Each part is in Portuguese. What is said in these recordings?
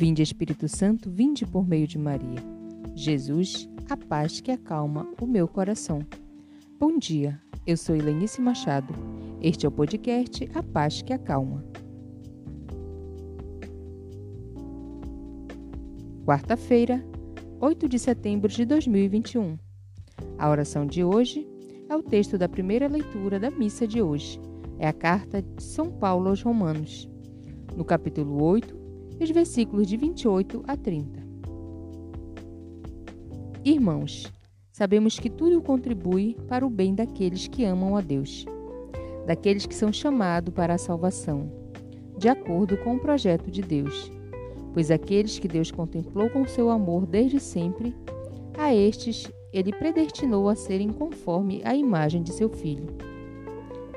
Vinde Espírito Santo, vinde por meio de Maria. Jesus, a paz que acalma o meu coração. Bom dia, eu sou Helenice Machado. Este é o podcast A Paz que Acalma. Quarta-feira, 8 de setembro de 2021. A oração de hoje é o texto da primeira leitura da missa de hoje. É a carta de São Paulo aos Romanos. No capítulo 8, os versículos de 28 a 30. Irmãos, sabemos que tudo contribui para o bem daqueles que amam a Deus, daqueles que são chamados para a salvação, de acordo com o projeto de Deus. Pois aqueles que Deus contemplou com seu amor desde sempre, a estes ele predestinou a serem conforme a imagem de seu filho,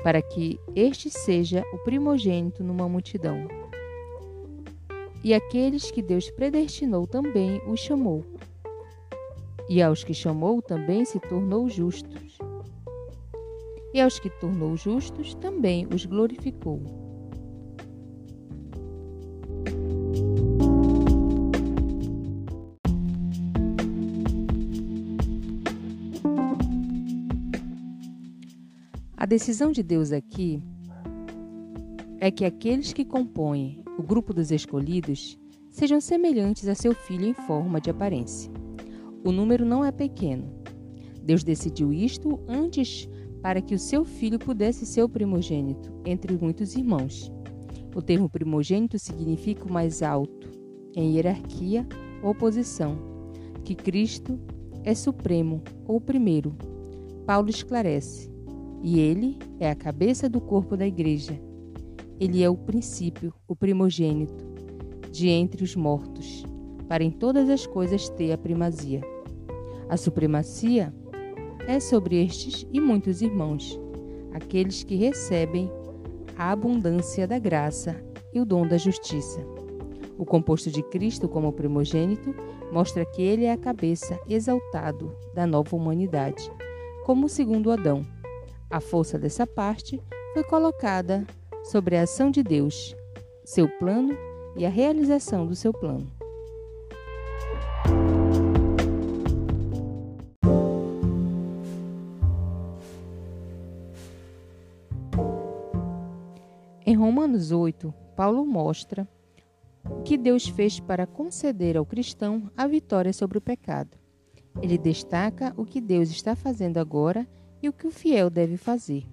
para que este seja o primogênito numa multidão. E aqueles que Deus predestinou também os chamou. E aos que chamou também se tornou justos. E aos que tornou justos também os glorificou. A decisão de Deus aqui é que aqueles que compõem o grupo dos escolhidos sejam semelhantes a seu filho em forma de aparência. O número não é pequeno. Deus decidiu isto antes para que o seu filho pudesse ser o primogênito entre muitos irmãos. O termo primogênito significa o mais alto, em hierarquia ou posição, que Cristo é supremo ou primeiro. Paulo esclarece, e ele é a cabeça do corpo da igreja ele é o princípio, o primogênito, de entre os mortos, para em todas as coisas ter a primazia. A supremacia é sobre estes e muitos irmãos, aqueles que recebem a abundância da graça e o dom da justiça. O composto de Cristo como primogênito mostra que ele é a cabeça exaltado da nova humanidade, como o segundo Adão. A força dessa parte foi colocada sobre a ação de Deus, seu plano e a realização do seu plano. Em Romanos 8, Paulo mostra que Deus fez para conceder ao cristão a vitória sobre o pecado. Ele destaca o que Deus está fazendo agora e o que o fiel deve fazer.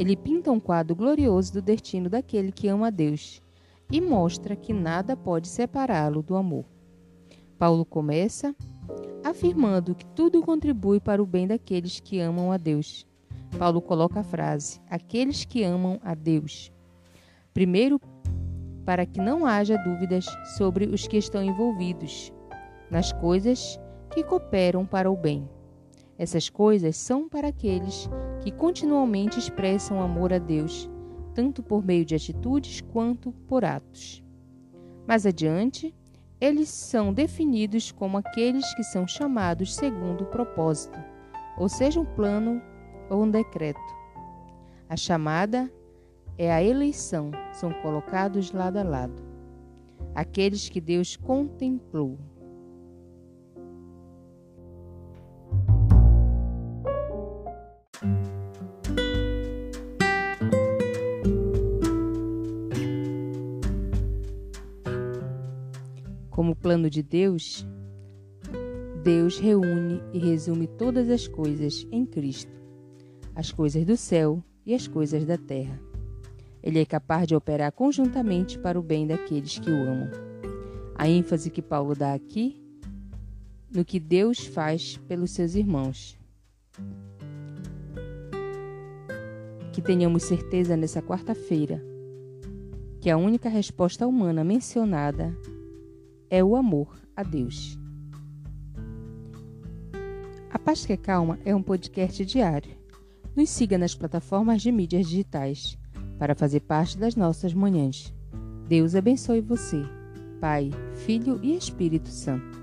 Ele pinta um quadro glorioso do destino daquele que ama a Deus e mostra que nada pode separá-lo do amor. Paulo começa afirmando que tudo contribui para o bem daqueles que amam a Deus. Paulo coloca a frase: aqueles que amam a Deus. Primeiro, para que não haja dúvidas sobre os que estão envolvidos nas coisas que cooperam para o bem. Essas coisas são para aqueles que continuamente expressam amor a Deus, tanto por meio de atitudes quanto por atos. Mais adiante, eles são definidos como aqueles que são chamados segundo o propósito, ou seja, um plano ou um decreto. A chamada é a eleição, são colocados lado a lado. Aqueles que Deus contemplou. Como plano de Deus, Deus reúne e resume todas as coisas em Cristo, as coisas do céu e as coisas da terra. Ele é capaz de operar conjuntamente para o bem daqueles que o amam. A ênfase que Paulo dá aqui no que Deus faz pelos seus irmãos. Que tenhamos certeza nessa quarta-feira que a única resposta humana mencionada é o amor a Deus. A Paz que Calma é um podcast diário. Nos siga nas plataformas de mídias digitais para fazer parte das nossas manhãs. Deus abençoe você, Pai, Filho e Espírito Santo.